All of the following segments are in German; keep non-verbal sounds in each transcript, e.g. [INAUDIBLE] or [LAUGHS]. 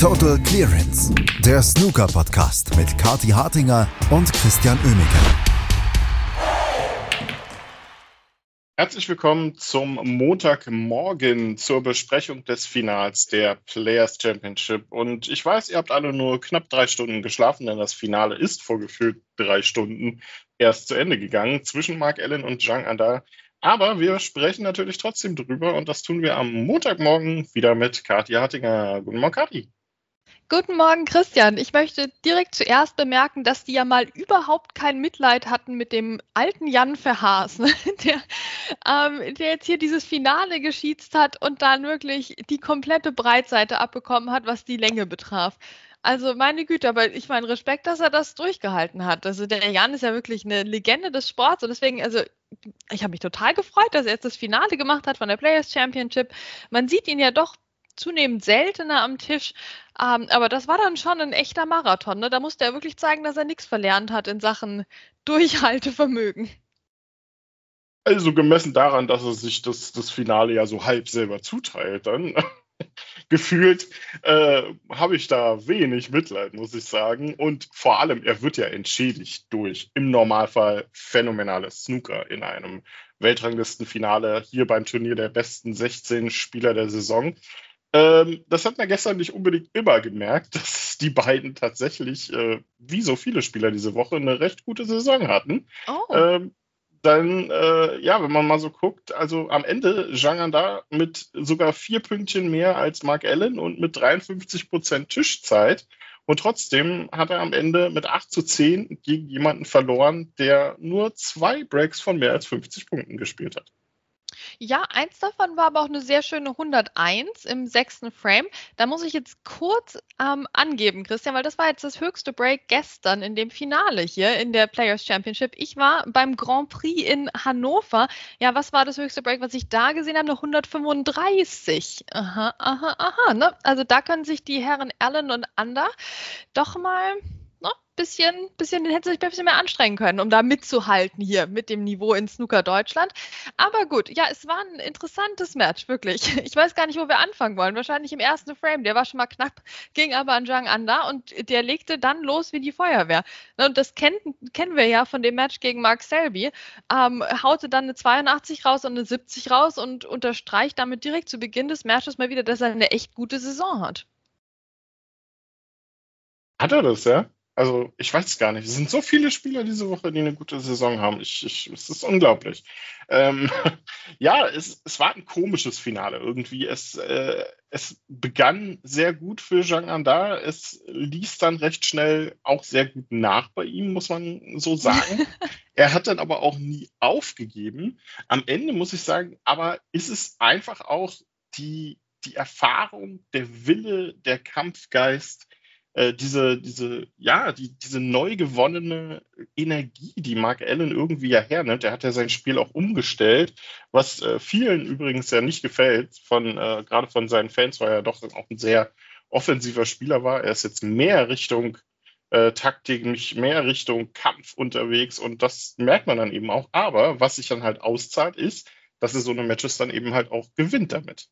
Total Clearance, der Snooker-Podcast mit Kati Hartinger und Christian Oemeke. Herzlich willkommen zum Montagmorgen zur Besprechung des Finals der Players Championship. Und ich weiß, ihr habt alle nur knapp drei Stunden geschlafen, denn das Finale ist vor gefühlt drei Stunden erst zu Ende gegangen zwischen Mark Allen und Zhang Anda. Aber wir sprechen natürlich trotzdem drüber und das tun wir am Montagmorgen wieder mit Kathi Hartinger. Guten Morgen, Kathi. Guten Morgen, Christian. Ich möchte direkt zuerst bemerken, dass die ja mal überhaupt kein Mitleid hatten mit dem alten Jan Verhaas, ne? [LAUGHS] der, ähm, der jetzt hier dieses Finale geschießt hat und dann wirklich die komplette Breitseite abbekommen hat, was die Länge betraf. Also meine Güte, aber ich meine Respekt, dass er das durchgehalten hat. Also der Jan ist ja wirklich eine Legende des Sports und deswegen, also ich habe mich total gefreut, dass er jetzt das Finale gemacht hat von der Players Championship. Man sieht ihn ja doch zunehmend seltener am Tisch. Ähm, aber das war dann schon ein echter Marathon. Ne? Da musste er wirklich zeigen, dass er nichts verlernt hat in Sachen [LAUGHS] Durchhaltevermögen. Also gemessen daran, dass er sich das, das Finale ja so halb selber zuteilt, dann [LAUGHS] gefühlt äh, habe ich da wenig Mitleid, muss ich sagen. Und vor allem, er wird ja entschädigt durch im Normalfall phänomenales Snooker in einem Weltranglistenfinale hier beim Turnier der besten 16 Spieler der Saison. Ähm, das hat man gestern nicht unbedingt immer gemerkt, [LAUGHS] dass die beiden tatsächlich, äh, wie so viele Spieler diese Woche, eine recht gute Saison hatten. Oh. Ähm, dann, äh, ja, wenn man mal so guckt, also am Ende Zhang da mit sogar vier Pünktchen mehr als Mark Allen und mit 53 Prozent Tischzeit. Und trotzdem hat er am Ende mit 8 zu 10 gegen jemanden verloren, der nur zwei Breaks von mehr als 50 Punkten gespielt hat. Ja, eins davon war aber auch eine sehr schöne 101 im sechsten Frame. Da muss ich jetzt kurz ähm, angeben, Christian, weil das war jetzt das höchste Break gestern in dem Finale hier in der Players Championship. Ich war beim Grand Prix in Hannover. Ja, was war das höchste Break, was ich da gesehen habe? Eine 135. Aha, aha, aha. Ne? Also da können sich die Herren Allen und Ander doch mal bisschen, bisschen, hätte sich ein bisschen mehr anstrengen können, um da mitzuhalten hier mit dem Niveau in Snooker Deutschland. Aber gut, ja, es war ein interessantes Match, wirklich. [LAUGHS] Ich weiß gar nicht, wo wir anfangen wollen. Wahrscheinlich im ersten Frame. Der war schon mal knapp, ging aber an Zhang Anda und der legte dann los wie die Feuerwehr. Und das kennen, kennen wir ja von dem Match gegen Mark Selby. Ähm, haute dann eine 82 raus und eine 70 raus und unterstreicht damit direkt zu Beginn des Matches mal wieder, dass er eine echt gute Saison hat. Hat er das, ja? Also ich weiß es gar nicht. Es sind so viele Spieler diese Woche, die eine gute Saison haben. Ich, ich, es ist unglaublich. Ähm, [LAUGHS] ja, es, es war ein komisches Finale irgendwie. Es, äh, es begann sehr gut für Jean Anda. Es ließ dann recht schnell auch sehr gut nach bei ihm, muss man so sagen. [LAUGHS] er hat dann aber auch nie aufgegeben. Am Ende muss ich sagen, aber ist es einfach auch die, die Erfahrung, der Wille, der Kampfgeist, äh, diese, diese, ja, die, diese neu gewonnene Energie, die Mark Allen irgendwie ja hernimmt. Er hat ja sein Spiel auch umgestellt, was äh, vielen übrigens ja nicht gefällt, von, äh, gerade von seinen Fans, weil er doch auch ein sehr offensiver Spieler war. Er ist jetzt mehr Richtung äh, Taktik, nicht mehr Richtung Kampf unterwegs und das merkt man dann eben auch. Aber was sich dann halt auszahlt, ist, dass er so eine Matches dann eben halt auch gewinnt damit.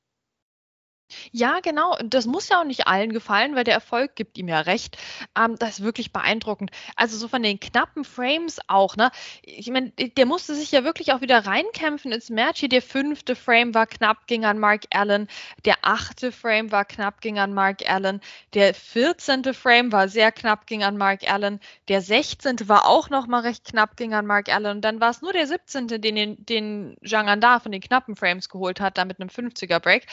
Ja, genau. Das muss ja auch nicht allen gefallen, weil der Erfolg gibt ihm ja recht. Ähm, das ist wirklich beeindruckend. Also so von den knappen Frames auch, ne? Ich meine, der musste sich ja wirklich auch wieder reinkämpfen ins Match. Hier der fünfte Frame war knapp, ging an Mark Allen. Der achte Frame war knapp, ging an Mark Allen. Der vierzehnte Frame war sehr knapp, ging an Mark Allen. Der sechzehnte war auch noch mal recht knapp, ging an Mark Allen. Und dann war es nur der siebzehnte, den, den Zhang Anda von den knappen Frames geholt hat, da mit einem 50er Break.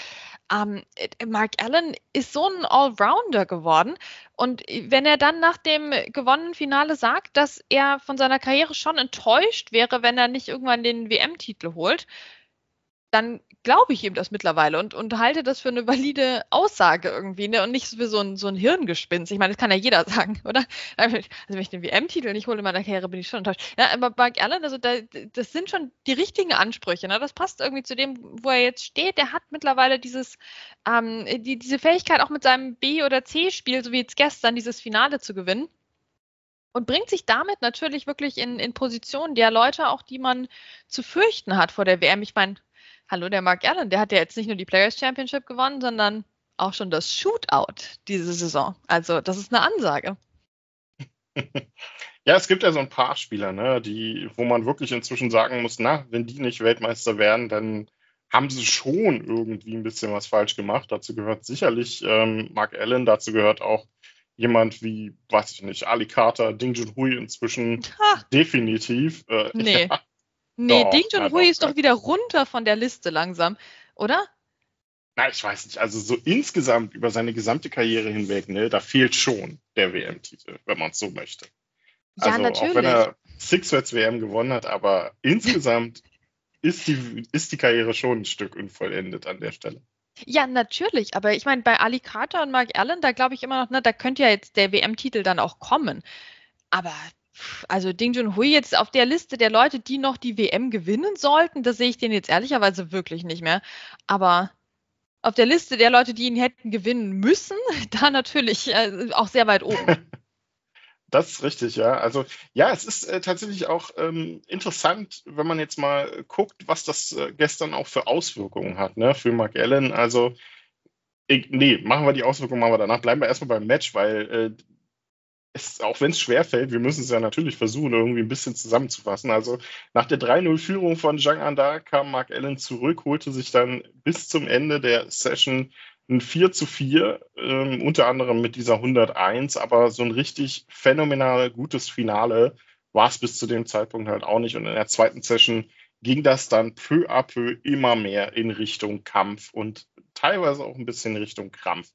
Ähm, Mark Allen ist so ein Allrounder geworden. Und wenn er dann nach dem gewonnenen Finale sagt, dass er von seiner Karriere schon enttäuscht wäre, wenn er nicht irgendwann den WM-Titel holt, dann glaube ich ihm das mittlerweile und, und halte das für eine valide Aussage irgendwie ne? und nicht für so ein, so ein Hirngespinst. Ich meine, das kann ja jeder [LAUGHS] sagen, oder? Also wenn ich den WM-Titel nicht hole in meiner Karriere, bin ich schon enttäuscht. Ja, aber Mark Allen, also da, das sind schon die richtigen Ansprüche. Ne? Das passt irgendwie zu dem, wo er jetzt steht. Der hat mittlerweile dieses, ähm, die, diese Fähigkeit, auch mit seinem B- oder C-Spiel, so wie jetzt gestern, dieses Finale zu gewinnen und bringt sich damit natürlich wirklich in, in Positionen der Leute auch, die man zu fürchten hat vor der WM. Ich meine, hallo, der Mark Allen, der hat ja jetzt nicht nur die Players Championship gewonnen, sondern auch schon das Shootout diese Saison. Also das ist eine Ansage. [LAUGHS] Ja, es gibt ja so ein paar Spieler, ne, die, wo man wirklich inzwischen sagen muss, na, wenn die nicht Weltmeister werden, dann haben sie schon irgendwie ein bisschen was falsch gemacht. Dazu gehört sicherlich ähm, Mark Allen, dazu gehört auch jemand wie, weiß ich nicht, Ali Carter, Ding Junhui inzwischen ha. definitiv. Äh, [LAUGHS] nee. Ja. Nee, doch, Ding Junhui ist doch wieder runter von der Liste langsam, oder? Na, ich weiß nicht. Also so insgesamt über seine gesamte Karriere hinweg, ne, da fehlt schon der WM-Titel, wenn man es so möchte. Ja, also, natürlich. Auch wenn er Sixwets WM gewonnen hat, aber insgesamt [LAUGHS] ist, die, ist die Karriere schon ein Stück unvollendet an der Stelle. Ja, natürlich. Aber ich meine, bei Ali Carter und Mark Allen, da glaube ich immer noch, ne, da könnte ja jetzt der WM-Titel dann auch kommen. Aber also Ding Junhui jetzt auf der Liste der Leute, die noch die WM gewinnen sollten, da sehe ich den jetzt ehrlicherweise wirklich nicht mehr. Aber auf der Liste der Leute, die ihn hätten gewinnen müssen, [LAUGHS] da natürlich äh, auch sehr weit oben. [LAUGHS] Das ist richtig, ja. Also ja, es ist äh, tatsächlich auch ähm, interessant, wenn man jetzt mal guckt, was das äh, gestern auch für Auswirkungen hat, ne, für Mark Allen. Also ich, nee, machen wir die Auswirkungen, machen wir danach. Bleiben wir erstmal beim Match, weil äh, es, auch wenn es schwerfällt, wir müssen es ja natürlich versuchen, irgendwie ein bisschen zusammenzufassen. Also nach der 3-0-Führung von Zhang Anda kam Mark Allen zurück, holte sich dann bis zum Ende der Session ein 4 zu 4, ähm, unter anderem mit dieser 101, aber so ein richtig phänomenal gutes Finale war es bis zu dem Zeitpunkt halt auch nicht. Und in der zweiten Session ging das dann peu à peu immer mehr in Richtung Kampf und teilweise auch ein bisschen Richtung Krampf.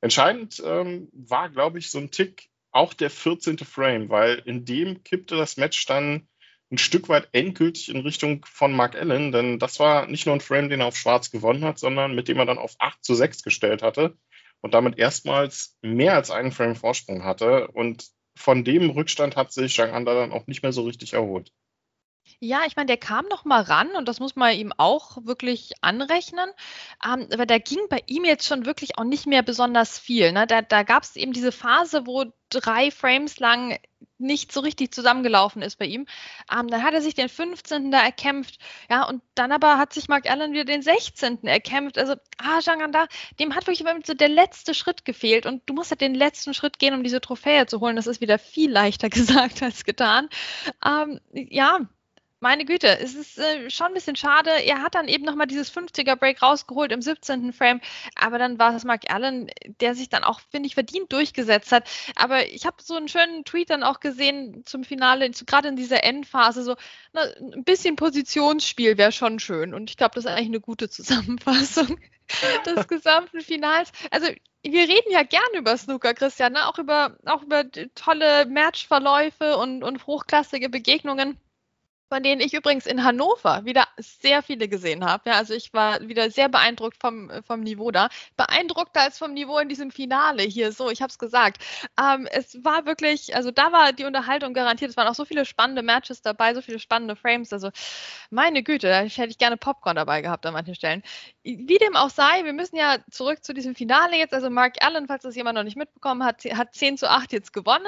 Entscheidend ähm, war, glaube ich, so ein Tick auch der 14. Frame, weil in dem kippte das Match dann ein Stück weit endgültig in Richtung von Mark Allen, denn das war nicht nur ein Frame, den er auf Schwarz gewonnen hat, sondern mit dem er dann auf 8 zu 6 gestellt hatte und damit erstmals mehr als einen Frame Vorsprung hatte. Und von dem Rückstand hat sich Zhang Anda dann auch nicht mehr so richtig erholt. Ja, ich meine, der kam noch mal ran und das muss man ihm auch wirklich anrechnen. Ähm, aber da ging bei ihm jetzt schon wirklich auch nicht mehr besonders viel. Ne? Da, da gab es eben diese Phase, wo drei Frames lang nicht so richtig zusammengelaufen ist bei ihm. Ähm, dann hat er sich den 15. da erkämpft. Ja, und dann aber hat sich Mark Allen wieder den 16. erkämpft. Also, ah, Janganda, dem hat wirklich so der letzte Schritt gefehlt. Und du musst halt den letzten Schritt gehen, um diese Trophäe zu holen. Das ist wieder viel leichter [LAUGHS] gesagt als getan. Ähm, ja, meine Güte, es ist äh, schon ein bisschen schade. Er hat dann eben nochmal dieses 50er-Break rausgeholt im 17. Frame, aber dann war es Mark Allen, der sich dann auch, finde ich, verdient durchgesetzt hat. Aber ich habe so einen schönen Tweet dann auch gesehen zum Finale, gerade in dieser Endphase, so na, ein bisschen Positionsspiel wäre schon schön. Und ich glaube, das ist eigentlich eine gute Zusammenfassung [LAUGHS] des gesamten Finals. Also wir reden ja gerne über Snooker, Christian, ne? auch über, auch über tolle Matchverläufe und, und hochklassige Begegnungen von denen ich übrigens in Hannover wieder sehr viele gesehen habe. Ja, also ich war wieder sehr beeindruckt vom, vom Niveau da. Beeindruckter als vom Niveau in diesem Finale hier. So, ich habe es gesagt. Ähm, es war wirklich, also da war die Unterhaltung garantiert. Es waren auch so viele spannende Matches dabei, so viele spannende Frames. Also meine Güte, da hätte ich gerne Popcorn dabei gehabt an manchen Stellen. Wie dem auch sei, wir müssen ja zurück zu diesem Finale jetzt. Also Mark Allen, falls das jemand noch nicht mitbekommen hat, hat 10 zu 8 jetzt gewonnen.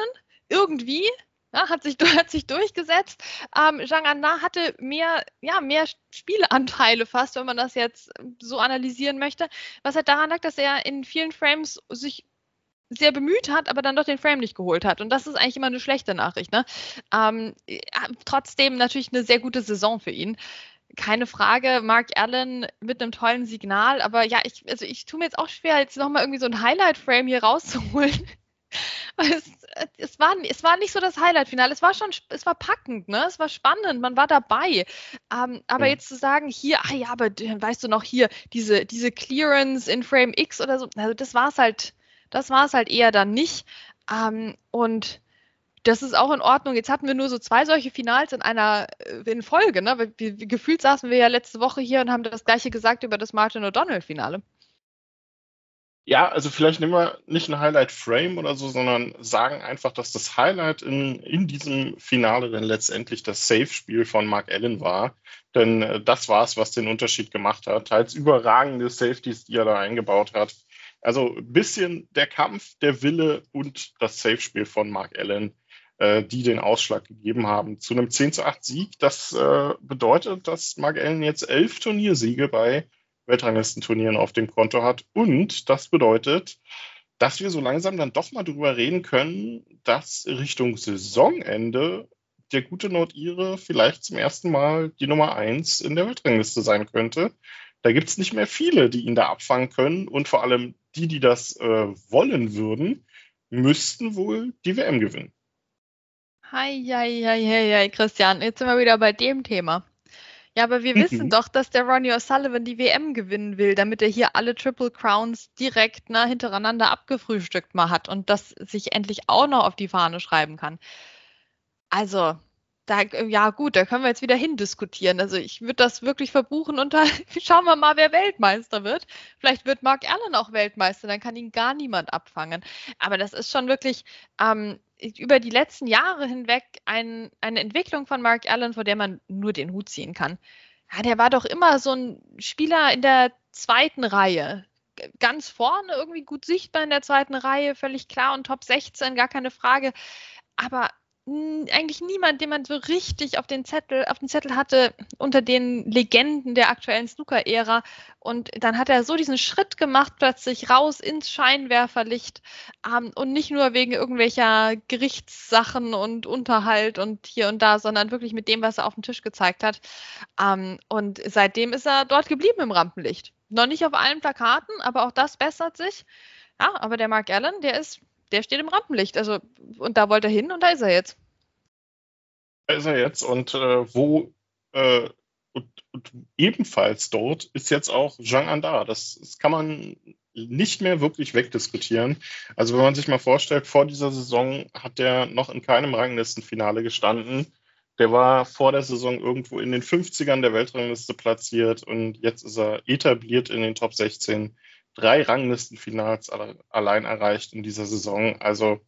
Irgendwie, ja, hat, sich, hat sich durchgesetzt. Ähm, Zhang Anna hatte mehr, ja, mehr Spieleanteile fast, wenn man das jetzt so analysieren möchte. Was halt daran lag, dass er in vielen Frames sich sehr bemüht hat, aber dann doch den Frame nicht geholt hat. Und das ist eigentlich immer eine schlechte Nachricht. Ne? Ähm, trotzdem natürlich eine sehr gute Saison für ihn. Keine Frage, Mark Allen mit einem tollen Signal, aber ja, ich, also ich tue mir jetzt auch schwer, jetzt nochmal irgendwie so ein Highlight-Frame hier rauszuholen. [LAUGHS] es, es, war, es war nicht so das Highlight-Finale. Es war schon, es war packend, ne? Es war spannend, man war dabei. Ähm, aber ja. jetzt zu sagen, hier, ah ja, aber weißt du noch hier, diese, diese Clearance in Frame X oder so, also das war es halt, das war es halt eher dann nicht. Ähm, und das ist auch in Ordnung. Jetzt hatten wir nur so zwei solche Finals in einer äh, in Folge, ne? Weil wir, gefühlt saßen wir ja letzte Woche hier und haben das gleiche gesagt über das Martin O'Donnell-Finale. Ja, also vielleicht nehmen wir nicht ein Highlight-Frame oder so, sondern sagen einfach, dass das Highlight in, in diesem Finale dann letztendlich das Safe-Spiel von Mark Allen war. Denn äh, das war es, was den Unterschied gemacht hat. Teils überragende Safeties, die er da eingebaut hat. Also ein bisschen der Kampf, der Wille und das Safe-Spiel von Mark Allen, äh, die den Ausschlag gegeben haben. Zu einem 10 zu 8 Sieg, das äh, bedeutet, dass Mark Allen jetzt elf Turniersiege bei Weltranglistenturnieren auf dem Konto hat. Und das bedeutet, dass wir so langsam dann doch mal drüber reden können, dass Richtung Saisonende der gute Nordire vielleicht zum ersten Mal die Nummer 1 in der Weltrangliste sein könnte. Da gibt es nicht mehr viele, die ihn da abfangen können. Und vor allem die, die das äh, wollen würden, müssten wohl die WM gewinnen. Hei, hei, hei, hei, Christian, jetzt sind wir wieder bei dem Thema. Ja, aber wir wissen mhm. doch, dass der Ronnie O'Sullivan die WM gewinnen will, damit er hier alle Triple Crowns direkt na, hintereinander abgefrühstückt mal hat und das sich endlich auch noch auf die Fahne schreiben kann. Also, da, ja gut, da können wir jetzt wieder hindiskutieren. Also ich würde das wirklich verbuchen und da [LAUGHS] schauen wir mal, wer Weltmeister wird. Vielleicht wird Mark Allen auch Weltmeister, dann kann ihn gar niemand abfangen. Aber das ist schon wirklich ähm, über die letzten Jahre hinweg ein, eine Entwicklung von Mark Allen, vor der man nur den Hut ziehen kann. Ja, der war doch immer so ein Spieler in der zweiten Reihe. Ganz vorne, irgendwie gut sichtbar in der zweiten Reihe, völlig klar und Top 16, gar keine Frage. Aber eigentlich niemand, den man so richtig auf den Zettel, auf den Zettel hatte unter den Legenden der aktuellen Snooker-Ära. Und dann hat er so diesen Schritt gemacht, plötzlich raus ins Scheinwerferlicht ähm, und nicht nur wegen irgendwelcher Gerichtssachen und Unterhalt und hier und da, sondern wirklich mit dem, was er auf den Tisch gezeigt hat. Ähm, und seitdem ist er dort geblieben im Rampenlicht. Noch nicht auf allen Plakaten, aber auch das bessert sich. Ja, aber der Mark Allen, der ist der steht im Rampenlicht. Also, und da wollte er hin und da ist er jetzt. Da ist er jetzt und äh, wo äh, und, und, ebenfalls dort ist jetzt auch Jean Andar. Das, das, kann man nicht mehr wirklich wegdiskutieren. Also wenn man sich mal vorstellt, vor dieser Saison hat er noch in keinem Ranglistenfinale gestanden. Der war vor der Saison irgendwo in den 50ern der Weltrangliste platziert und jetzt ist er etabliert in den Top 16 drei Ranglistenfinals allein erreicht in dieser Saison. Also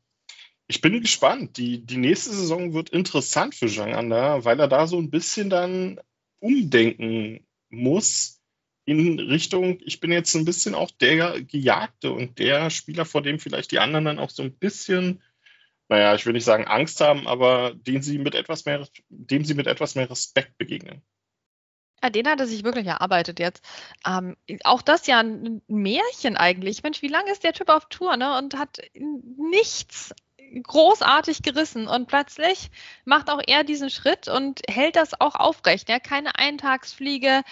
ich bin gespannt. Die, die nächste Saison wird interessant für Zhang Anda, weil er da so ein bisschen dann umdenken muss in Richtung, ich bin jetzt ein bisschen auch der Gejagte und der Spieler, vor dem vielleicht die anderen dann auch so ein bisschen, naja, ich will nicht sagen Angst haben, aber den sie mit etwas mehr, dem sie mit etwas mehr Respekt begegnen. Ja, den hat er sich wirklich erarbeitet jetzt. Ähm, auch das ja ein Märchen eigentlich. Mensch, wie lange ist der Typ auf Tour ne? und hat nichts großartig gerissen und plötzlich macht auch er diesen Schritt und hält das auch aufrecht. Ja? Keine Eintagsfliege,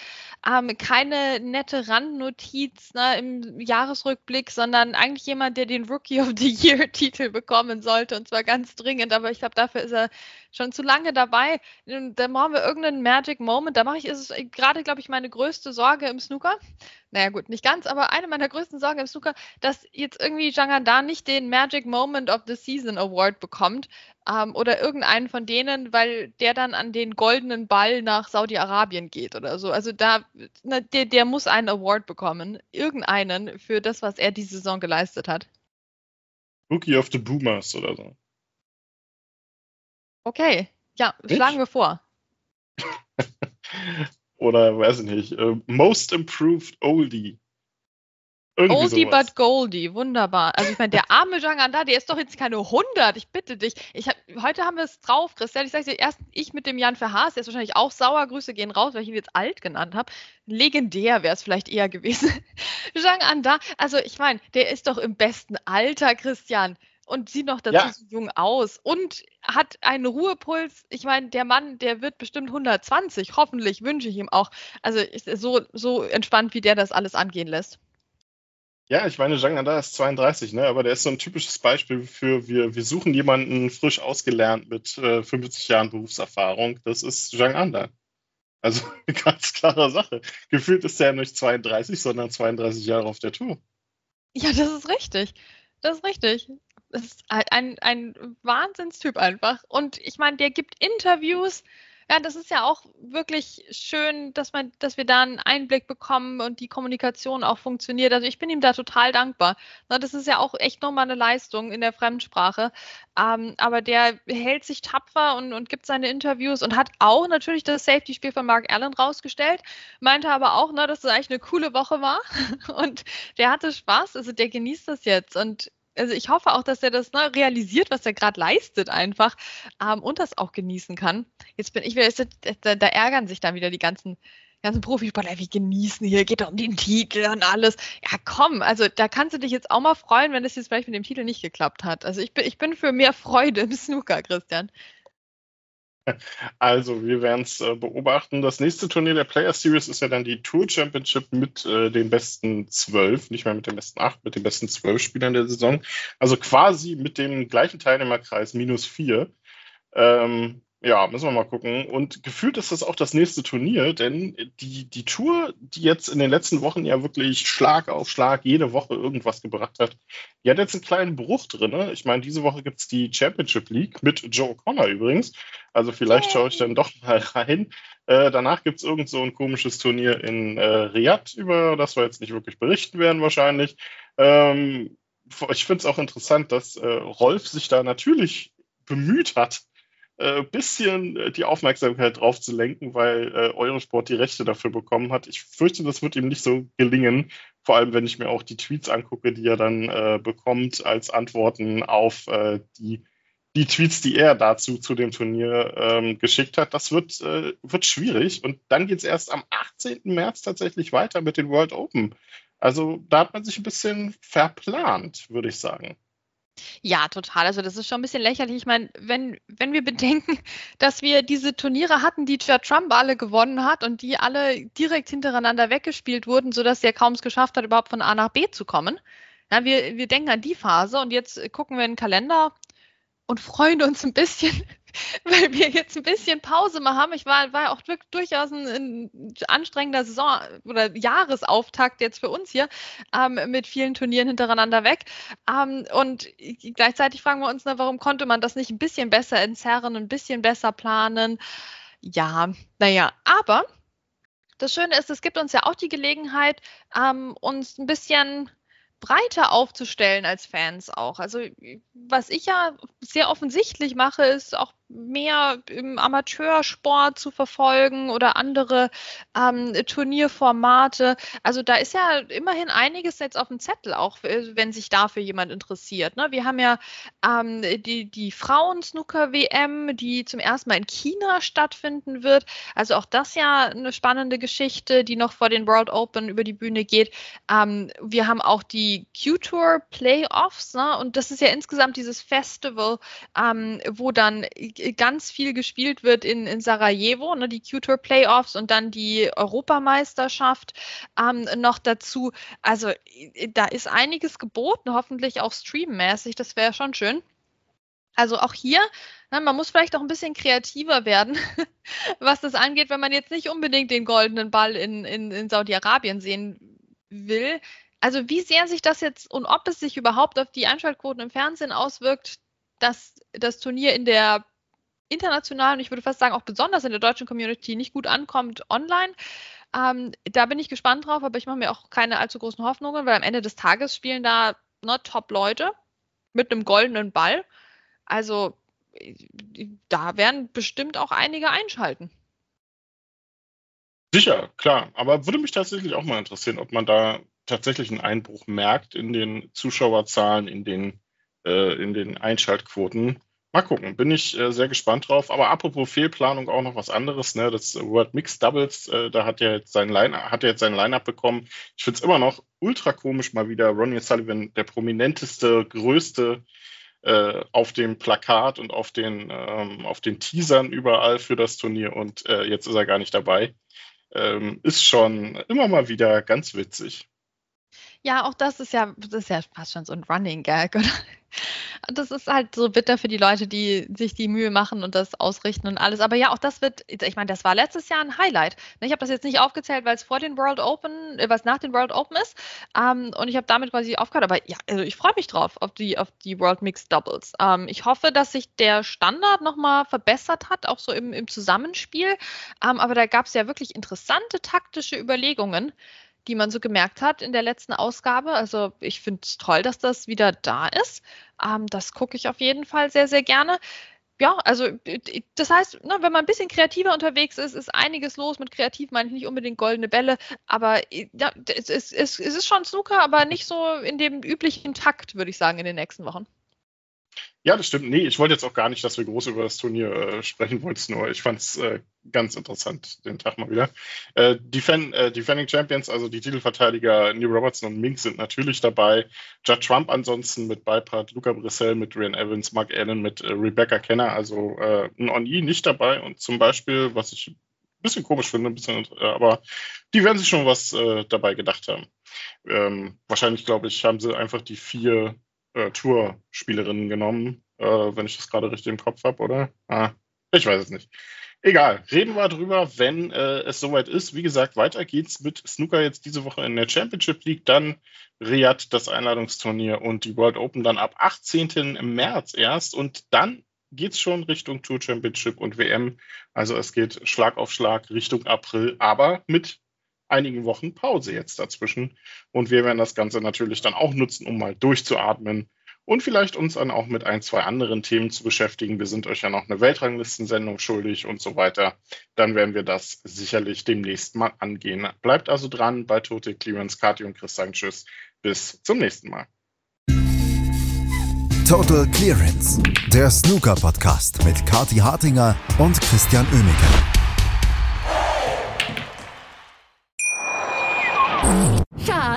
ähm, keine nette Randnotiz ne, im Jahresrückblick, sondern eigentlich jemand, der den Rookie of the Year-Titel [LAUGHS] bekommen sollte und zwar ganz dringend. Aber ich glaube, dafür ist er schon zu lange dabei. Da brauchen wir irgendeinen Magic Moment. Da mache ich, ist es gerade, glaube ich, meine größte Sorge im Snooker naja gut, nicht ganz, aber eine meiner größten Sorgen im Snooker, dass jetzt irgendwie Jangan nicht den Magic Moment of the Season Award bekommt ähm, oder irgendeinen von denen, weil der dann an den goldenen Ball nach Saudi-Arabien geht oder so. Also da, na, der, der muss einen Award bekommen, irgendeinen für das, was er diese Saison geleistet hat. Rookie of the Boomers oder so. Okay, ja, nicht? schlagen wir vor. [LAUGHS] oder weiß ich nicht, uh, Most Improved Oldie. Irgendwie Oldie sowas. but Goldie, wunderbar. Also ich meine, der arme Janganda, der ist doch jetzt keine 100, ich bitte dich. Ich hab, heute haben wir es drauf, Christian. Ich sage dir erst, ich mit dem Jan Verhaas, der ist wahrscheinlich auch sauer. Grüße gehen raus, weil ich ihn jetzt alt genannt habe. Legendär wäre es vielleicht eher gewesen. [LAUGHS] Janganda, also ich meine, der ist doch im besten Alter, Christian und sieht noch dazu ja. so jung aus und hat einen Ruhepuls. Ich meine, der Mann, der wird bestimmt 120. Hoffentlich wünsche ich ihm auch. Also ist so, so entspannt, wie der das alles angehen lässt. Ja, ich meine, Zhang Nanda ist 32, ne? aber der ist so ein typisches Beispiel für, wir, wir suchen jemanden frisch ausgelernt mit äh, 50 Jahren Berufserfahrung. Das ist Zhang Anda. Also eine [LAUGHS] ganz klare Sache. Gefühlt ist er ja nicht 32, sondern 32 Jahre auf der Tour. Ja, das ist richtig. Das ist richtig. Das ist ein, ein Wahnsinnstyp einfach. Und ich meine, der gibt Interviews. Ja, das ist ja auch wirklich schön, dass man, dass wir da einen Einblick bekommen und die Kommunikation auch funktioniert. Also ich bin ihm da total dankbar. Na, das ist ja auch echt nochmal eine Leistung in der Fremdsprache. Ähm, aber der hält sich tapfer und, und gibt seine Interviews und hat auch natürlich das Safety-Spiel von Mark Allen rausgestellt, meinte aber auch, ne, dass es eigentlich eine coole Woche war. [LAUGHS] Und der hatte Spaß, also der genießt das jetzt. Und also ich hoffe auch, dass er das ne, realisiert, was er gerade leistet einfach ähm, und das auch genießen kann. Jetzt bin ich wieder, da, da, ärgern sich dann wieder die ganzen ganzen Profisportler, wir genießen hier, geht doch um den Titel und alles. Ja, komm, also da kannst du dich jetzt auch mal freuen, wenn es jetzt vielleicht mit dem Titel nicht geklappt hat. Also ich bin, ich bin für mehr Freude im Snooker, Christian. Also, wir werden es äh, beobachten. Das nächste Turnier der Player Series ist ja dann die Tour Championship mit äh, den besten zwölf, nicht mehr mit den besten acht, mit den besten zwölf Spielern der Saison. Also quasi mit dem gleichen Teilnehmerkreis minus vier. Ähm, ja, müssen wir mal gucken. Und gefühlt ist das auch das nächste Turnier, denn die, die Tour, die jetzt in den letzten Wochen ja wirklich Schlag auf Schlag jede Woche irgendwas gebracht hat, die hat jetzt einen kleinen Bruch drin. Ich meine, diese Woche gibt es die Championship League mit Joe Connor übrigens. Also vielleicht schaue ich dann doch mal rein. Äh, danach gibt es irgend so ein komisches Turnier in äh, Riyadh, über das wir jetzt nicht wirklich berichten werden wahrscheinlich. Ähm, ich finde es auch interessant, dass äh, Rolf sich da natürlich bemüht hat, äh, bisschen äh, die Aufmerksamkeit drauf zu lenken, weil äh, Eurosport die Rechte dafür bekommen hat. Ich fürchte, das wird ihm nicht so gelingen. Vor allem, wenn ich mir auch die Tweets angucke, die er dann äh, bekommt als Antworten auf äh, die, die Tweets, die er dazu zu dem Turnier ähm, geschickt hat. Das wird, äh, wird schwierig. Und dann geht es erst am 18. März tatsächlich weiter mit den World Open. Also da hat man sich ein bisschen verplant, würde ich sagen. Ja, total. Also das ist schon ein bisschen lächerlich. Ich meine, wenn, wenn wir bedenken, [LAUGHS] dass wir diese Turniere hatten, die Judd Trump alle gewonnen hat und die alle direkt hintereinander weggespielt wurden, sodass er kaum es geschafft hat, überhaupt von A nach B zu kommen. Ja, wir, wir denken an die Phase und jetzt gucken wir in den Kalender und freuen uns ein bisschen, [LAUGHS] weil wir jetzt ein bisschen Pause mal haben. Ich war, war auch durchaus ein, ein, anstrengender Saison oder Jahresauftakt jetzt für uns hier ähm, mit vielen Turnieren hintereinander weg. Ähm, und gleichzeitig fragen wir uns, na, warum konnte man das nicht ein bisschen besser entzerren, ein bisschen besser planen? Ja, naja, aber das Schöne ist, es gibt uns ja auch die Gelegenheit, ähm, uns ein bisschen breiter aufzustellen als Fans auch. Also was ich ja sehr offensichtlich mache, ist auch mehr im Amateursport zu verfolgen oder andere ähm, Turnierformate. Also da ist ja immerhin einiges jetzt auf dem Zettel, auch wenn sich dafür jemand interessiert. Ne? Wir haben ja ähm, die, die Frauen-Snooker-WM, die zum ersten Mal in China stattfinden wird. Also auch das ja eine spannende Geschichte, die noch vor den World Open über die Bühne geht. Ähm, wir haben auch die Q-Tour Playoffs ne? und das ist ja insgesamt dieses Festival, ähm, wo dann ganz viel gespielt wird in, in Sarajevo, ne, die Q-Tour Playoffs und dann die Europameisterschaft ähm, noch dazu. Also da ist einiges geboten, hoffentlich auch streammäßig, das wäre schon schön. Also auch hier, na, ne, man muss vielleicht auch ein bisschen kreativer werden, [LAUGHS] was das angeht, wenn man jetzt nicht unbedingt den goldenen Ball in, in, in Saudi-Arabien sehen will. Also wie sehr sich das jetzt und ob es sich überhaupt auf die Einschaltquoten im Fernsehen auswirkt, dass das Turnier in der international und ich würde fast sagen auch besonders in der deutschen Community nicht gut ankommt online. Ähm, da bin ich gespannt drauf, aber ich mache mir auch keine allzu großen Hoffnungen, weil am Ende des Tages spielen da ne, Top-Leute mit einem goldenen Ball. Also da werden bestimmt auch einige einschalten. Sicher, klar. Aber würde mich tatsächlich auch mal interessieren, ob man da tatsächlich einen Einbruch merkt in den Zuschauerzahlen, in den, äh, in den Einschaltquoten. Mal gucken, bin ich äh, sehr gespannt drauf. Aber apropos Fehlplanung auch noch was anderes. Ne? Das World Mixed Doubles, äh, da hat er jetzt sein Line, hat er jetzt sein Line-Up bekommen. Ich finde es immer noch ultra komisch, mal wieder Ronnie Sullivan, der prominenteste, größte äh, auf dem Plakat und auf den, ähm, auf den Teasern überall für das Turnier und äh, jetzt ist er gar nicht dabei. Ähm, ist schon immer mal wieder ganz witzig. Ja, auch das ist ja, das ist ja fast schon so ein Running Gag, [LAUGHS] oder? Das ist halt so bitter für die Leute, die sich die Mühe machen und das ausrichten und alles. Aber ja, auch das wird, ich meine, das war letztes Jahr ein Highlight. Ich habe das jetzt nicht aufgezählt, weil es vor den World Open, äh, was nach den World Open ist. Ähm, und ich habe damit quasi aufgehört. Aber ja, also ich freue mich drauf, auf die, auf die World Mixed Doubles. Ähm, ich hoffe, dass sich der Standard nochmal verbessert hat, auch so im, im Zusammenspiel. Ähm, aber da gab es ja wirklich interessante taktische Überlegungen die man so gemerkt hat in der letzten Ausgabe. Also ich finde es toll, dass das wieder da ist. Ähm, das gucke ich auf jeden Fall sehr, sehr gerne. Ja, also das heißt, ne, wenn man ein bisschen kreativer unterwegs ist, ist einiges los. Mit kreativ meine ich nicht unbedingt goldene Bälle, aber ja, es, es, es, es ist schon Snooker, aber nicht so in dem üblichen Takt, würde ich sagen, in den nächsten Wochen. Ja, das stimmt. Nee, ich wollte jetzt auch gar nicht, dass wir groß über das Turnier äh, sprechen, wollte es nur. Ich fand es äh, ganz interessant, den Tag mal wieder. Äh, Defend, äh, Defending Champions, also die Titelverteidiger Neil Robertson und Mink sind natürlich dabei. Judd Trump ansonsten mit Beipart, Luca Brissell mit Ryan Evans, Mark Allen mit äh, Rebecca Kenner, also äh, ein Oni nicht dabei. Und zum Beispiel, was ich ein bisschen komisch finde, ein bisschen, aber die werden sich schon was dabei gedacht haben. Ähm, wahrscheinlich, glaube ich, haben sie einfach die vier äh, Tour-Spielerinnen genommen, äh, wenn ich das gerade richtig im Kopf habe, oder? Ah, ich weiß es nicht. Egal, reden wir drüber, wenn äh, es soweit ist. Wie gesagt, weiter geht's mit Snooker jetzt diese Woche in der Championship League, dann Riyadh das Einladungsturnier und die World Open dann ab 18. März erst und dann geht's schon Richtung Tour Championship und WM. Also es geht Schlag auf Schlag Richtung April, aber mit einigen Wochen Pause jetzt dazwischen. Und wir werden das Ganze natürlich dann auch nutzen, um mal durchzuatmen und vielleicht uns dann auch mit ein, zwei anderen Themen zu beschäftigen. Wir sind euch ja noch eine Weltranglistensendung schuldig und so weiter. Dann werden wir das sicherlich demnächst mal angehen. Bleibt also dran bei Tote Clearance, Kati und Chris sagen Tschüss. Bis zum nächsten Mal. Total Clearance, der Snooker-Podcast mit Kati Hartinger und Christian Oemeke.